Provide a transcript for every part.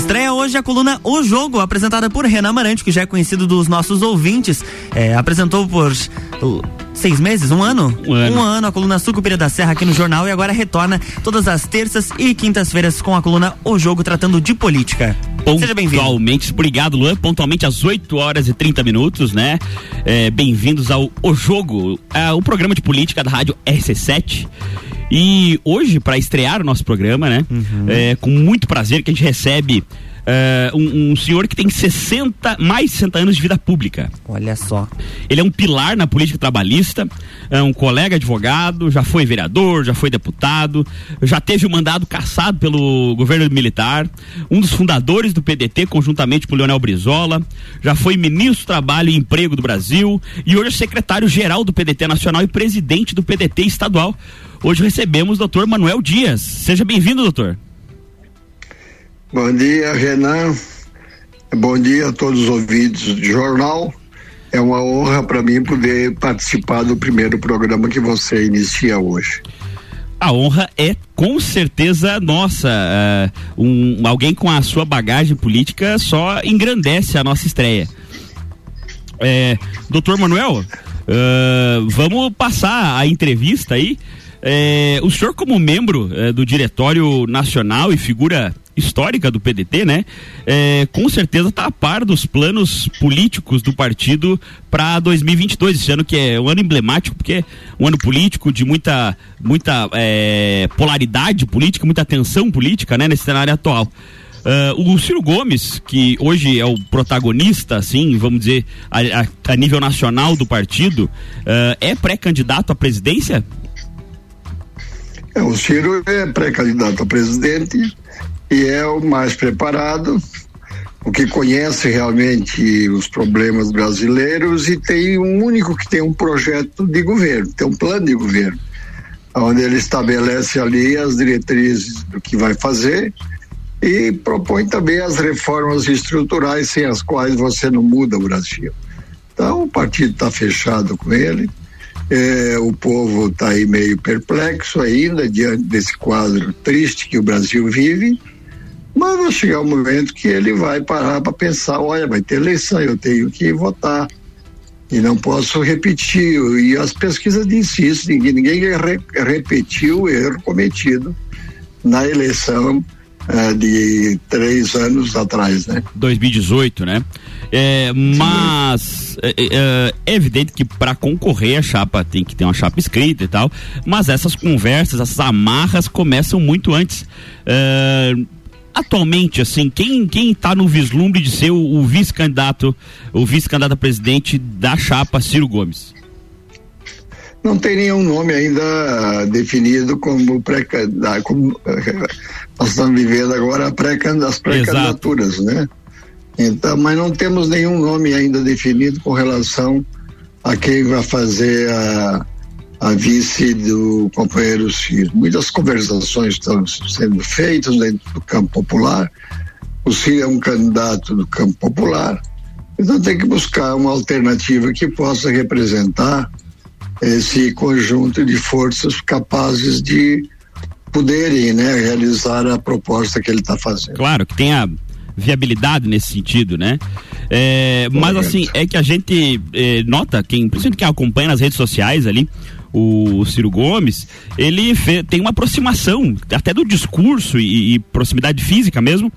Estreia hoje a coluna O Jogo, apresentada por Renan Marante, que já é conhecido dos nossos ouvintes. É, apresentou por seis meses, um ano? Um ano. Um ano a coluna Sucupira da Serra aqui no jornal e agora retorna todas as terças e quintas-feiras com a coluna O Jogo, tratando de política. Seja bem-vindo. Pontualmente, obrigado, Luan. Pontualmente às 8 horas e 30 minutos, né? É, Bem-vindos ao O Jogo, é, o programa de política da rádio RC7. E hoje, para estrear o nosso programa, né? É, com muito prazer que a gente recebe é, um, um senhor que tem 60, mais de 60 anos de vida pública. Olha só. Ele é um pilar na política trabalhista, é um colega advogado, já foi vereador, já foi deputado, já teve o mandado cassado pelo governo militar, um dos fundadores do PDT, conjuntamente com o Leonel Brizola, já foi ministro do Trabalho e Emprego do Brasil e hoje é secretário-geral do PDT Nacional e presidente do PDT estadual. Hoje recebemos o doutor Manuel Dias. Seja bem-vindo, doutor. Bom dia, Renan. Bom dia a todos os ouvintes do jornal. É uma honra para mim poder participar do primeiro programa que você inicia hoje. A honra é com certeza nossa. é, um, alguém com a sua bagagem política só engrandece a nossa estreia. É, doutor Manuel, é, vamos passar a entrevista aí. É, o senhor, como membro é, do Diretório Nacional e figura histórica do PDT, né? É, com certeza está a par dos planos políticos do partido para 2022, esse ano que é um ano emblemático, porque é um ano político de muita, muita é, polaridade política, muita tensão política, né? Nesse cenário atual. Ah, o Ciro Gomes, que hoje é o protagonista, assim, vamos dizer, a, a- nível nacional do partido, ah, é pré-candidato à presidência? É, o Ciro é pré-candidato a presidente e é o mais preparado, o que conhece realmente os problemas brasileiros e tem um único que tem um projeto de governo, tem um plano de governo, onde ele estabelece ali as diretrizes do que vai fazer e propõe também as reformas estruturais sem as quais você não muda o Brasil. Então o partido está fechado com ele. É, o povo está aí meio perplexo ainda diante desse quadro triste que o Brasil vive, mas vai chegar um momento que ele vai parar para pensar: olha, vai ter eleição, eu tenho que votar e não posso repetir. E as pesquisas dizem isso: ninguém, ninguém re, repetiu o erro cometido na eleição eh, de três anos atrás, né? 2018, né? É, mas é, é, é evidente que para concorrer a chapa tem que ter uma chapa escrita e tal, mas essas conversas, essas amarras começam muito antes. É, atualmente, assim, quem quem está no vislumbre de ser o, vice-candidato, o vice-candidato a presidente da chapa Ciro Gomes? Não tem nenhum nome ainda ah, definido como pré-candidato. como, eh, Nós estamos vivendo agora pré as pré-candidaturas, né? Então, mas não temos nenhum nome ainda definido com relação a quem vai fazer a, a vice do companheiro Ciro. Muitas conversações estão sendo feitas dentro do campo popular. O Ciro é um candidato do campo popular, então tem que buscar uma alternativa que possa representar esse conjunto de forças capazes de poderem né, realizar a proposta que ele está fazendo. Claro, que tenha viabilidade nesse sentido, né? É, mas assim, é que a gente é, nota, quem, principalmente quem acompanha nas redes sociais ali, o Ciro Gomes, ele tem uma aproximação, até do discurso e, e proximidade física mesmo,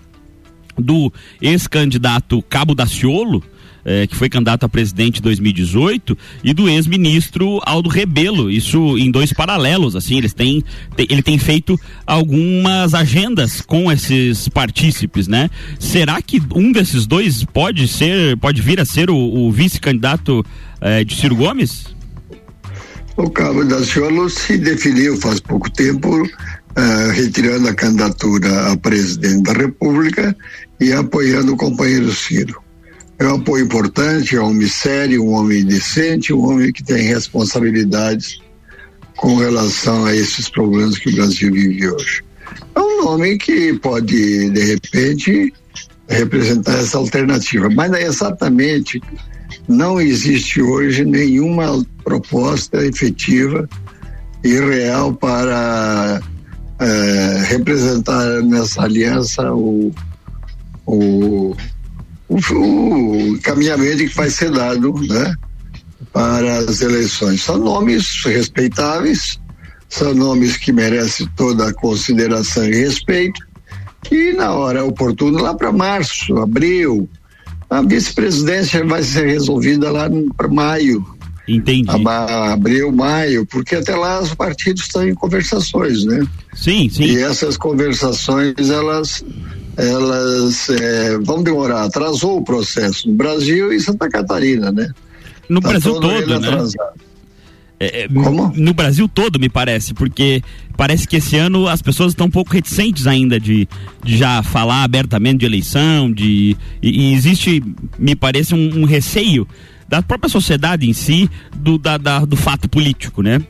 do ex-candidato Cabo Daciolo, eh, que foi candidato a presidente em 2018, e do ex-ministro Aldo Rebelo. Isso em dois paralelos, assim, eles têm, ele tem feito algumas agendas com esses partícipes, né? Será que um desses dois pode ser, pode vir a ser o, o vice-candidato eh, de Ciro Gomes? O Cabo Daciolo se definiu faz pouco tempo, eh, retirando a candidatura a presidente da República e apoiando o companheiro Ciro. É um apoio importante, é um homem sério, um homem decente, um homem que tem responsabilidades com relação a esses problemas que o Brasil vive hoje. É um nome que pode, de repente, representar essa alternativa, mas é exatamente não existe hoje nenhuma proposta efetiva e real para eh, representar nessa aliança o, o, o, o caminhamento que vai ser dado, né? Para as eleições. São nomes respeitáveis, são nomes que merecem toda a consideração e respeito, que na hora oportuna, lá para março, abril, a vice-presidência vai ser resolvida lá para maio. Entendi. Abril, maio, porque até lá os partidos estão em conversações, né? Sim, sim. E essas conversações, elas elas é, vão demorar. Atrasou o processo no Brasil e Santa Catarina, né? No tá Brasil todo, né? É, é, Como? No Brasil todo, me parece, porque parece que esse ano as pessoas estão um pouco reticentes ainda de, de já falar abertamente de eleição, de e, e existe, me parece, um, um, receio da própria sociedade em si do, da, da, do fato político, né?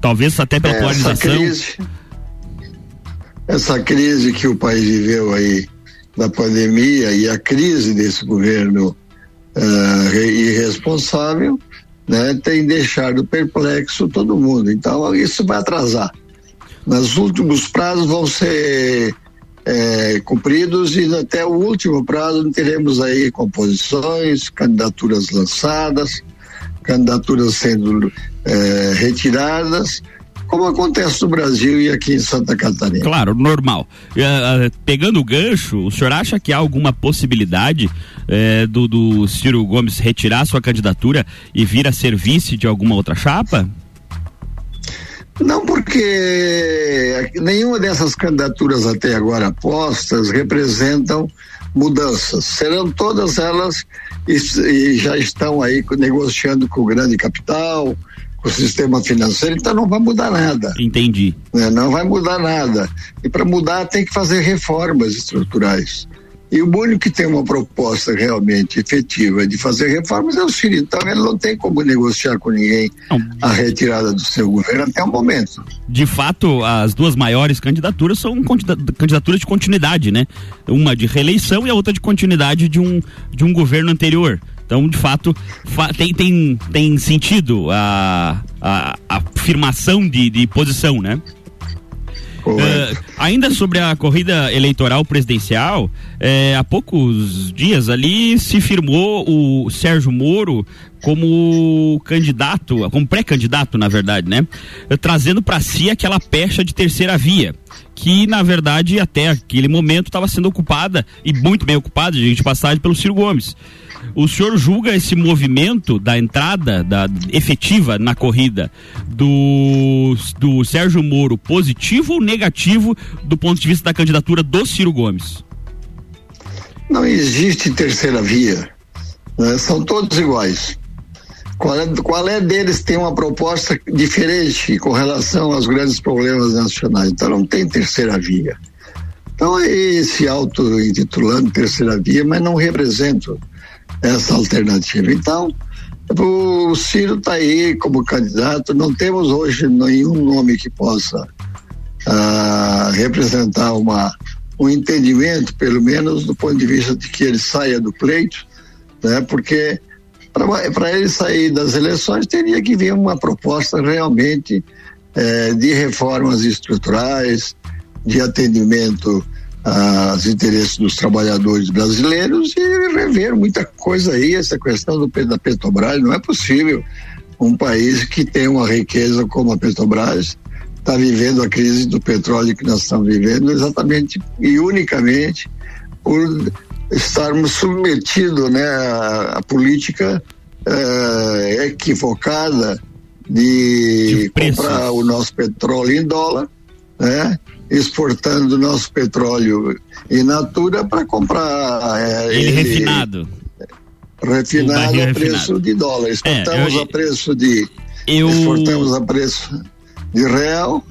Talvez até pela é, polarização. Crise, essa crise que o país viveu aí da pandemia e a crise desse governo uh, irresponsável né, tem deixado perplexo todo mundo. Então, isso vai atrasar. Nos últimos prazos vão ser é, cumpridos e até o último prazo teremos aí composições, candidaturas lançadas, candidaturas sendo é, retiradas como acontece no Brasil e aqui em Santa Catarina. Claro, normal. Uh, pegando o gancho, o senhor acha que há alguma possibilidade uh, do, do Ciro Gomes retirar sua candidatura e vir a ser vice de alguma outra chapa? Não, porque nenhuma dessas candidaturas até agora postas representam mudanças. Serão todas elas e, e já estão aí negociando com o grande capital, o sistema financeiro, então não vai mudar nada. Entendi. Né? Não vai mudar nada. E para mudar tem que fazer reformas estruturais. E o único que tem uma proposta realmente efetiva de fazer reformas é o Ciro. Então ele não tem como negociar com ninguém a retirada do seu governo até o momento. De fato, as duas maiores candidaturas são candidaturas de continuidade, né? Uma de reeleição e a outra de continuidade de um, de um governo anterior. Então, de fato, tem, tem, tem sentido a, a, a afirmação de, de posição, né? Uh, ainda sobre a corrida eleitoral presidencial, é, há poucos dias ali se firmou o Sérgio Moro como candidato, como pré-candidato, na verdade, né? Trazendo para si aquela pecha de terceira via, que na verdade até aquele momento estava sendo ocupada e muito bem ocupada, de passagem, pelo Ciro Gomes. O senhor julga esse movimento da entrada da, efetiva na corrida do, do Sérgio Moro positivo ou negativo do ponto de vista da candidatura do Ciro Gomes? Não existe terceira via. Né? São todos iguais. Qual é, qual é deles tem uma proposta diferente com relação aos grandes problemas nacionais? Então não tem terceira via. Então é se auto-intitulando terceira via, mas não representam essa alternativa. Então, o Ciro está aí como candidato, não temos hoje nenhum nome que possa uh, representar uma, um entendimento, pelo menos do ponto de vista de que ele saia do pleito, né? porque para ele sair das eleições teria que vir uma proposta realmente eh, de reformas estruturais, de atendimento os interesses dos trabalhadores brasileiros e rever muita coisa aí, essa questão do, da Petrobras, não é possível um país que tem uma riqueza como a Petrobras está vivendo a crise do petróleo que nós estamos vivendo exatamente e unicamente por estarmos submetidos né, à, à política eh, equivocada de, de comprar o nosso petróleo em dólar, né? Exportando nosso petróleo in natura para comprar é, ele, ele, refinado. Refinado a preço refinado. de dólar. Exportamos é, eu, a preço de. Eu... Exportamos a preço de real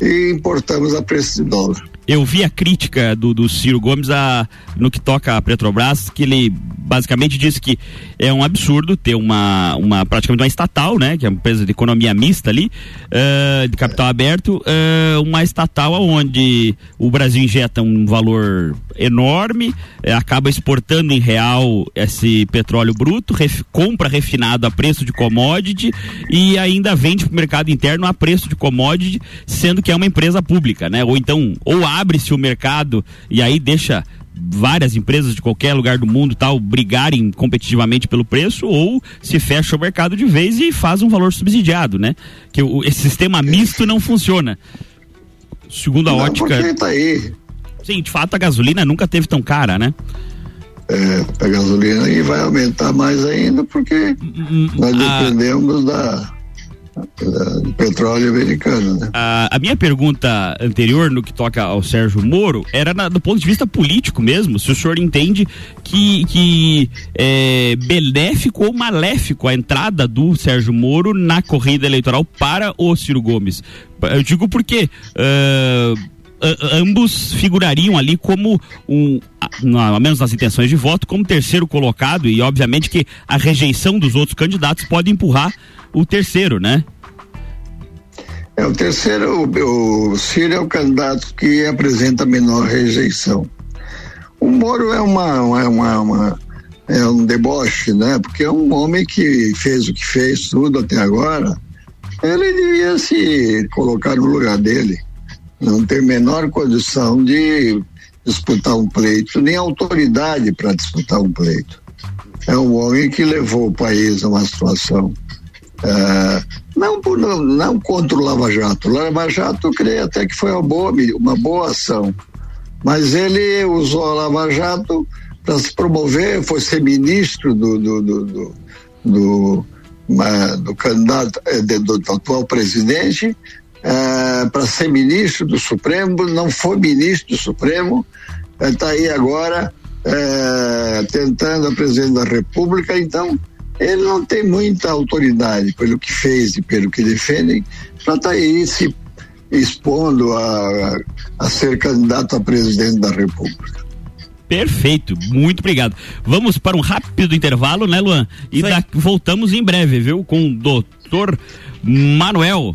e importamos a preço de dólar. Eu vi a crítica do, do Ciro Gomes a, no que toca a Petrobras, que ele basicamente disse que é um absurdo ter uma, uma praticamente uma estatal, né, que é uma empresa de economia mista ali, uh, de capital aberto, uh, uma estatal onde o Brasil injeta um valor enorme, uh, acaba exportando em real esse petróleo bruto, ref, compra refinado a preço de commodity e ainda vende para o mercado interno a preço de commodity, sendo que é uma empresa pública, né? Ou então, ou abre-se o mercado e aí deixa várias empresas de qualquer lugar do mundo tal brigarem competitivamente pelo preço ou se fecha o mercado de vez e faz um valor subsidiado, né? Que o, esse sistema misto não funciona. Segundo a não, ótica. Tá aí. Sim, de fato a gasolina nunca teve tão cara, né? É, a gasolina e vai aumentar mais ainda porque hum, nós ah. dependemos da do petróleo americano. Né? A, a, minha pergunta anterior, no que toca ao Sérgio Moro, era na, do ponto de vista político mesmo, se o senhor entende que, que é benéfico ou maléfico a entrada do Sérgio Moro na corrida eleitoral para o Ciro Gomes. Eu digo porque. Uh, ambos figurariam ali como um, ao menos nas intenções de voto, como terceiro colocado e obviamente que a rejeição dos outros candidatos pode empurrar o terceiro, né? É, o terceiro, o, o Ciro é o candidato que apresenta menor rejeição. O Moro é uma, é uma, uma, é um deboche, né? Porque é um homem que fez o que fez tudo até agora. Ele devia se colocar no lugar dele. Não tem menor condição de disputar um pleito, nem autoridade para disputar um pleito. É um homem que levou o país a uma situação é, não, não, não contra o Lava Jato. O Lava Jato, eu creio até que foi uma boa, uma boa ação. Mas ele usou a Lava Jato para se promover, foi ser ministro do, do, do, do, do, do candidato, é, do, do, atual presidente, é, para ser ministro do Supremo, não foi ministro do Supremo, está aí agora é, tentando a presidente da República, então ele não tem muita autoridade pelo que fez e pelo que defendem para estar tá aí se expondo a, a ser candidato a presidente da República. Perfeito, muito obrigado. Vamos para um rápido intervalo, né, Luan? E da, voltamos em breve, viu? Com o doutor Manuel.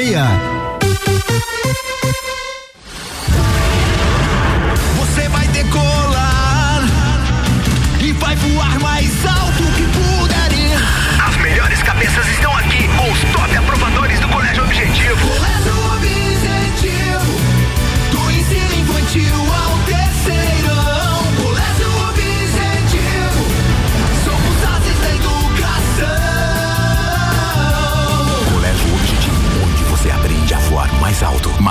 meia.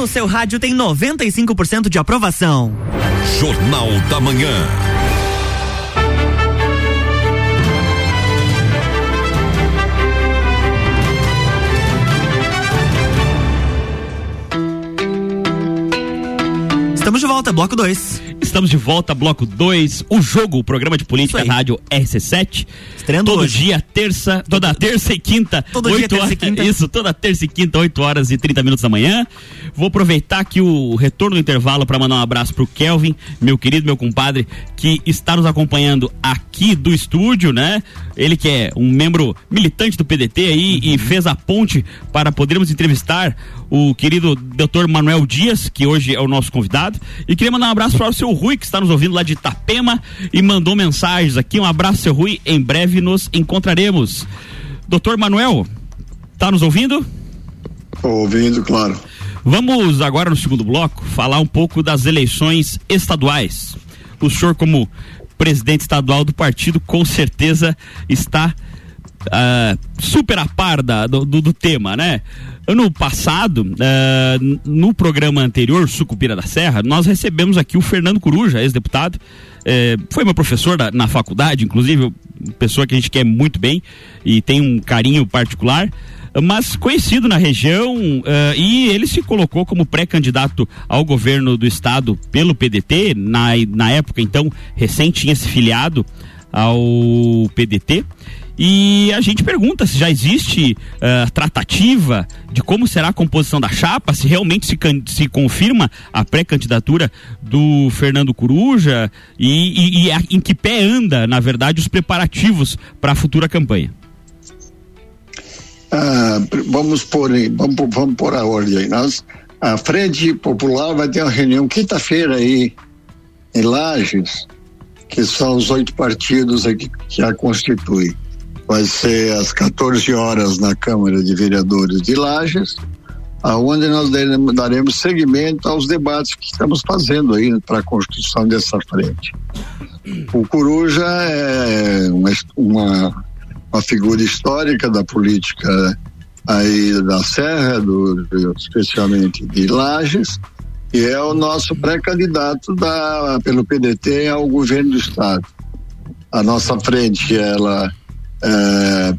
No seu rádio tem 95% de aprovação. Jornal da Manhã. Estamos de volta, bloco 2. Estamos de volta, bloco 2, o jogo, o programa de política rádio RC7. Estreando Todo hoje. dia, terça, toda terça e quinta. Todo dia, 8 terça e horas, quinta. Isso, toda terça e quinta, 8 horas e 30 minutos da manhã. Vou aproveitar aqui o retorno do intervalo para mandar um abraço pro Kelvin, meu querido, meu compadre, que está nos acompanhando aqui do estúdio, né? Ele que é um membro militante do PDT aí Uhum. e fez a ponte para podermos entrevistar o querido Dr. Manuel Dias, que hoje é o nosso convidado. E queria mandar um abraço para o seu Rui, que está nos ouvindo lá de Itapema e mandou mensagens aqui. Um abraço, seu Rui. Em breve nos encontraremos. Doutor Manuel, tá nos ouvindo? Ouvindo, claro. Vamos agora no segundo bloco falar um pouco das eleições estaduais. O senhor, como presidente estadual do partido, com certeza está ah, super a par da- do, do- tema, né? Ano passado, n- no programa anterior, Sucupira da Serra, nós recebemos aqui o Fernando Coruja, ex-deputado. eh, foi meu professor da- na faculdade, inclusive, pessoa que a gente quer muito bem e tem um carinho particular mas conhecido na região eh, e ele se colocou como pré-candidato ao governo do estado pelo PDT, na, na época então recém tinha se filiado ao PDT. E a gente pergunta se já existe eh, tratativa de como será a composição da chapa, se realmente se, se confirma a pré-candidatura do Fernando Coruja e, e- e a- em que pé anda, na verdade, os preparativos para a futura campanha. Ah, vamos em- vamos, vamos pôr a ordem. Nós, a Frente Popular vai ter uma reunião quinta-feira aí em Lages, que são os oito partidos aí que, que a constituem. Vai ser às 14 horas na Câmara de Vereadores de Lages, aonde nós daremos, seguimento aos debates que estamos fazendo aí para a constituição dessa frente. O Coruja é uma, uma uma figura histórica da política aí da Serra, do, especialmente de Lages, e é o nosso pré-candidato da, pelo PDT ao governo do estado. A nossa frente, ela eh,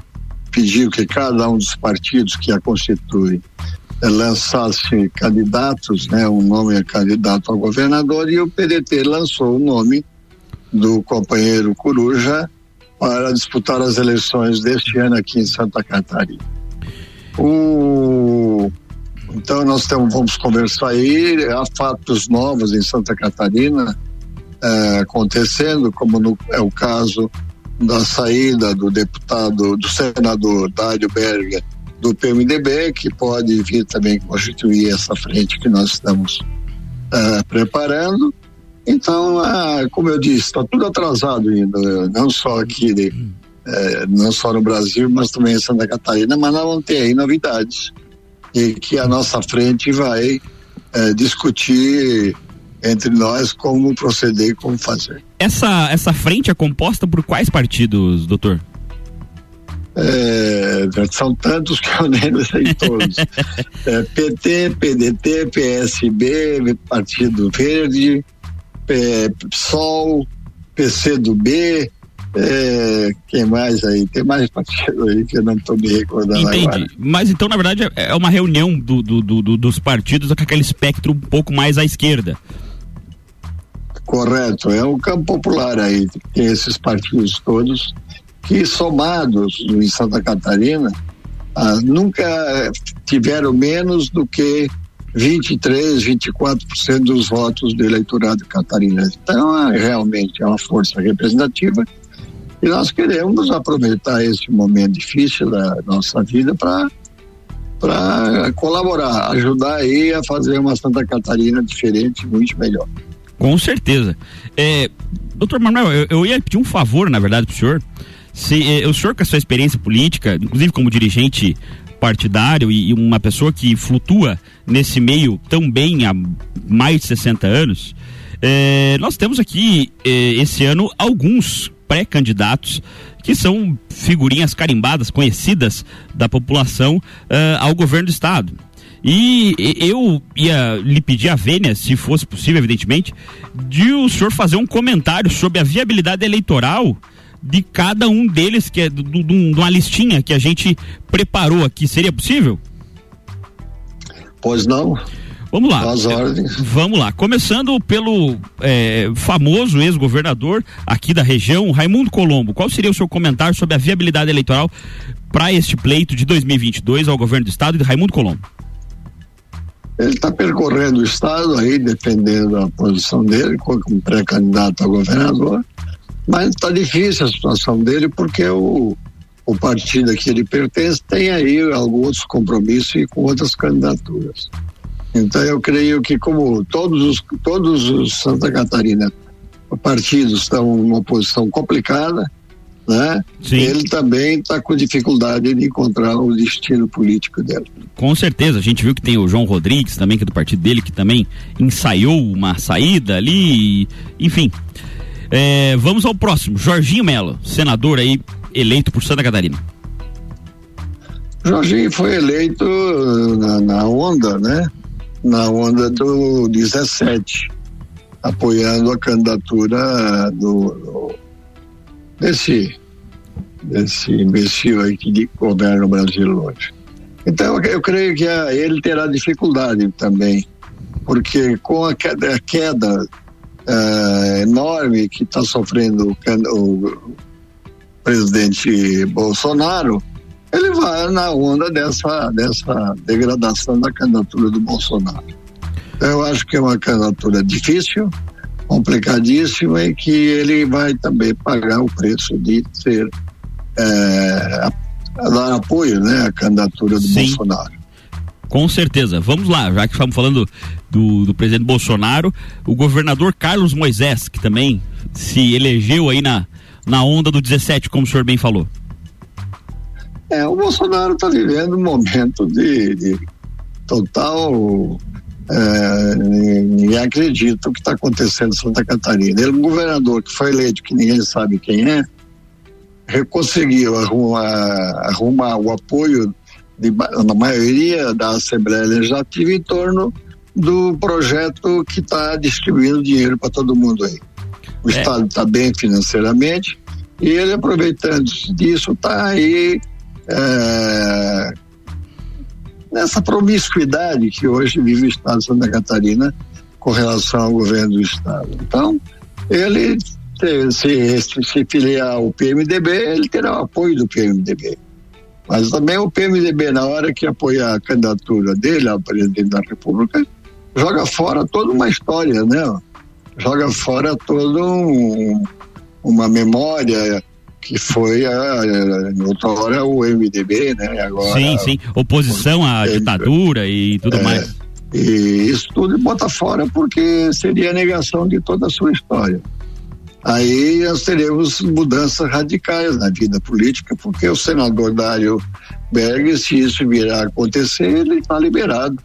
pediu que cada um dos partidos que a constituem eh, lançasse candidatos, né, um nome é candidato ao governador, e o PDT lançou o nome do companheiro Coruja para disputar as eleições deste ano aqui em Santa Catarina. O... Então nós temos, vamos conversar aí, há fatos novos em Santa Catarina eh, acontecendo, como no- é o caso da saída do deputado, do senador Dário Berger do PMDB, que pode vir também constituir essa frente que nós estamos eh, preparando. Então, ah, como eu disse, está tudo atrasado ainda, não só aqui, de, eh, não só no Brasil, mas também em Santa Catarina, mas vamos ter aí novidades e que a nossa frente vai eh, discutir entre nós como proceder e como fazer. Essa, essa frente é composta por quais partidos, doutor? É, são tantos que eu nem sei todos. É, PT, PDT, PSB, Partido Verde, P- PSOL, PCdoB, é, quem mais aí? Tem mais partido aí que eu não estou me recordando agora. Entendi. Mas então, na verdade, é é uma reunião do, do- do- do- dos partidos com aquele espectro um pouco mais à esquerda. Correto, é um campo popular aí, tem esses partidos todos que somados em Santa Catarina ah, nunca tiveram menos do que 23, 24% dos votos do eleitorado catarinense. Então, é, realmente é uma força representativa e nós queremos aproveitar esse momento difícil da nossa vida para para colaborar, ajudar aí a fazer uma Santa Catarina diferente, muito melhor. Com certeza. É, doutor Manuel, eu, eu ia pedir um favor, na verdade, pro senhor. Se, eh, o senhor, com a sua experiência política, inclusive como dirigente partidário e, e uma pessoa que flutua nesse meio tão bem há mais de 60 anos, eh, nós temos aqui, eh, esse ano, alguns pré-candidatos que são figurinhas carimbadas, conhecidas da população eh, ao governo do Estado. E eu ia lhe pedir a vênia, se fosse possível, evidentemente, de o senhor fazer um comentário sobre a viabilidade eleitoral de cada um deles, que é de um- uma listinha que a gente preparou aqui. Seria possível? Pois não? Vamos lá. Vamos lá. Começando pelo é, famoso ex-governador aqui da região, Raimundo Colombo. Qual seria o seu comentário sobre a viabilidade eleitoral para este pleito de 2022 ao governo do estado de Raimundo Colombo? Ele está percorrendo o estado aí, defendendo a posição dele como pré-candidato a governador, mas está difícil a situação dele porque o, o partido a que ele pertence tem aí alguns compromissos e com outras candidaturas. Então eu creio que como todos os todos os Santa Catarina partidos estão numa posição complicada, né? Sim. Ele também está com dificuldade de encontrar o destino político dele. Com certeza, a gente viu que tem o João Rodrigues também, que é do partido dele, que também ensaiou uma saída ali, enfim. É, vamos ao próximo, Jorginho Melo, senador aí eleito por Santa Catarina. Jorginho foi eleito uh, na, na onda, né? Na onda do 17, apoiando a candidatura do, do- desse, desse imbecil aí que governa o Brasil hoje. Então eu, creio que ah, ele terá dificuldade também, porque com a queda, a queda ah, enorme que está sofrendo o, o presidente Bolsonaro, ele vai na onda dessa, dessa degradação da candidatura do Bolsonaro. Então, eu acho que é uma candidatura difícil, complicadíssima e que ele vai também pagar o preço de ser é, dar apoio né, à candidatura do Sim. Bolsonaro. Com certeza. Vamos lá, já que estamos falando do, do presidente Bolsonaro, o governador Carlos Moisés, que também se elegeu aí na, na onda do 17, como o senhor bem falou. É, o Bolsonaro está vivendo um momento de, de total. É, ninguém acredita o que está acontecendo em Santa Catarina. Ele, um governador que foi eleito, que ninguém sabe quem é, conseguiu arrumar, arrumar o apoio da maioria da Assembleia Legislativa em torno do projeto que está distribuindo dinheiro para todo mundo aí. O É. Estado está bem financeiramente e ele, aproveitando disso, está aí é, nessa promiscuidade que hoje vive o Estado de Santa Catarina com relação ao governo do Estado. Então, ele se, se, se, filiar ao PMDB, ele terá o apoio do PMDB. Mas também o PMDB, na hora que apoiar a candidatura dele ao presidente da República, joga fora toda uma história, né? Joga fora toda um, uma memória que foi a, a, outra hora o MDB, né? Agora, sim, sim. Oposição à É, ditadura e tudo é, mais. E isso tudo bota fora porque seria a negação de toda a sua história. Aí nós teremos mudanças radicais na vida política, porque o senador Dário Berg, se isso virar a acontecer, ele está liberado,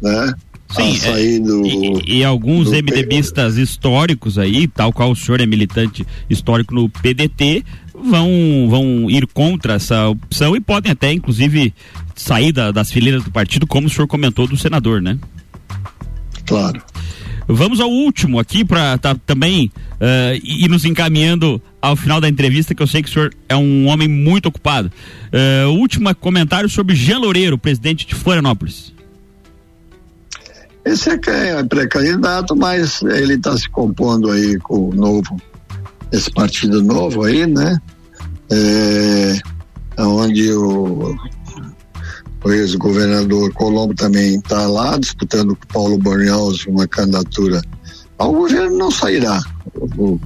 né? Sim, a sair do, E, e alguns MDBistas históricos aí, tal qual o senhor é militante histórico no PDT, vão, vão ir contra essa opção e podem até, inclusive, sair da- das fileiras do partido, como o senhor comentou do senador, né? Claro. Vamos ao último aqui para também eh, ir nos encaminhando ao final da entrevista, que eu sei que o senhor é um homem muito ocupado. O último comentário sobre Jean Loureiro, presidente de Florianópolis. Esse é é pré-candidato, mas ele está se compondo aí com o novo, esse partido novo aí, né? É, onde o, o ex-governador Colombo também está lá disputando com Paulo Bornhaus uma candidatura. O governo não sairá. O- o-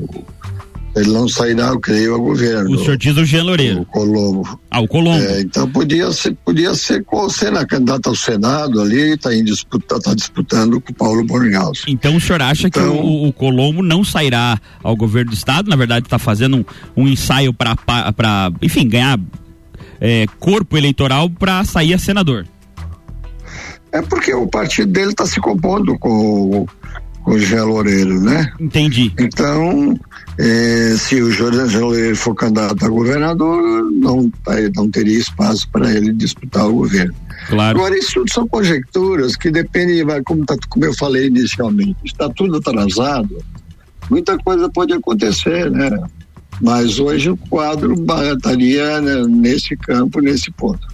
ele não sairá, eu creio, ao governo. O senhor diz o Jean o Loureiro. Colombo. Ah, o Colombo. É, então podia ser, podia ser qual sendo a candidata ao Senado ali, está disputa, tá disputando com o Paulo Bornhaus. Então o senhor acha que Então- o, o Colombo não sairá ao governo do estado? Na verdade, está fazendo um, um ensaio para, enfim, ganhar é, corpo eleitoral para sair a senador. É porque o partido dele está se compondo com, com o Jean Loureiro, né? Entendi. Então, eh, se o Jean Loureiro for candidato a governador, não, não teria espaço para ele disputar o governo. Claro. Agora, isso tudo são conjecturas que dependem, como, tá, como eu falei inicialmente, está tudo atrasado, muita coisa pode acontecer, né? Mas hoje o quadro estaria né, nesse campo, nesse ponto.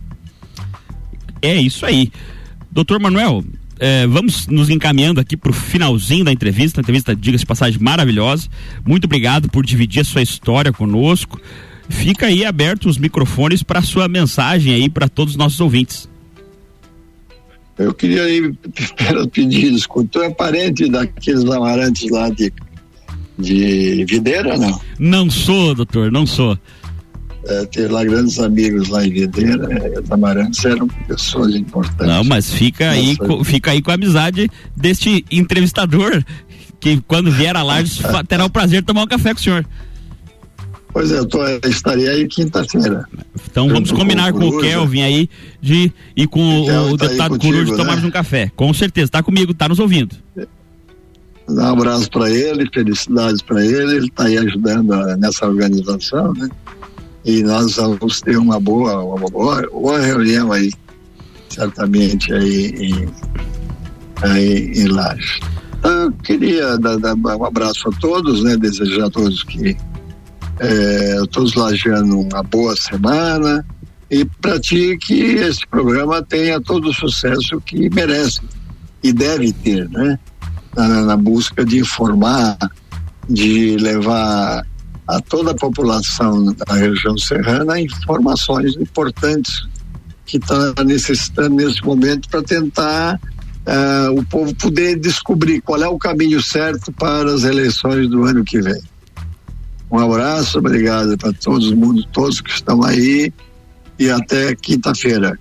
É isso aí. Doutor Manuel, eh, vamos nos encaminhando aqui para o finalzinho da entrevista. A entrevista, diga-se passagem, maravilhosa. Muito obrigado por dividir a sua história conosco. Fica aí aberto os microfones para sua mensagem aí para todos os nossos ouvintes. Eu queria aí pedir desculpa. Tu é parente daqueles amarantes lá de, de Videira, não? Não sou, doutor, não sou. É, ter lá grandes amigos lá em Videira, é, os amarantes eram pessoas importantes. Não, mas fica aí, Nossa. co- fica aí com a amizade deste entrevistador que quando vier a Lages fa- terá o prazer de tomar um café com o senhor. Pois é, eu tô, estarei aí quinta-feira. Então vamos combinar com com o o Coruja. Kelvin aí de e com o, Kelvin o tá deputado Coruja de tomarmos né? um café. Com certeza, tá comigo, tá nos ouvindo. Dar um abraço para ele, felicidades para ele. Ele está aí ajudando a- nessa organização, né? E nós vamos ter uma boa, uma boa, boa reunião aí, certamente aí em, aí em Lages. Eu queria dar, dar um abraço a todos, né? Desejar a todos que eh, todos lajeando uma boa semana e para ti que esse programa tenha todo o sucesso que merece e deve ter, né? na, na busca de informar, de levar a toda a população da região serrana informações importantes que está necessitando nesse momento para tentar ah, o povo poder descobrir qual é o caminho certo para as eleições do ano que vem. Um abraço, obrigado para todos mundo, todos que estão aí e até quinta-feira.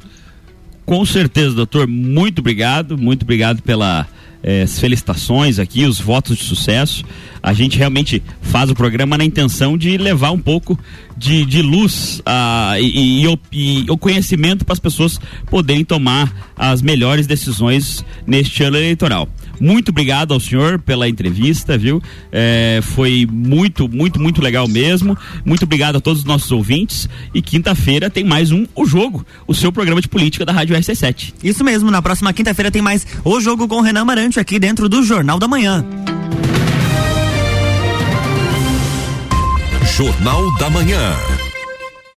Com certeza, doutor. Muito obrigado, muito obrigado pela eh, felicitações aqui, os votos de sucesso. A gente realmente faz o programa na intenção de levar um pouco de, de luz ah, e, e o- e o conhecimento para as pessoas poderem tomar as melhores decisões neste ano eleitoral. Muito obrigado ao senhor pela entrevista, viu? Eh, foi muito, muito, muito legal mesmo. Muito obrigado a todos os nossos ouvintes. E quinta-feira tem mais um O Jogo, o seu programa de política da Rádio RC7. Isso mesmo, na próxima quinta-feira tem mais o jogo com o Renan Marante aqui dentro do Jornal da Manhã. Jornal da Manhã.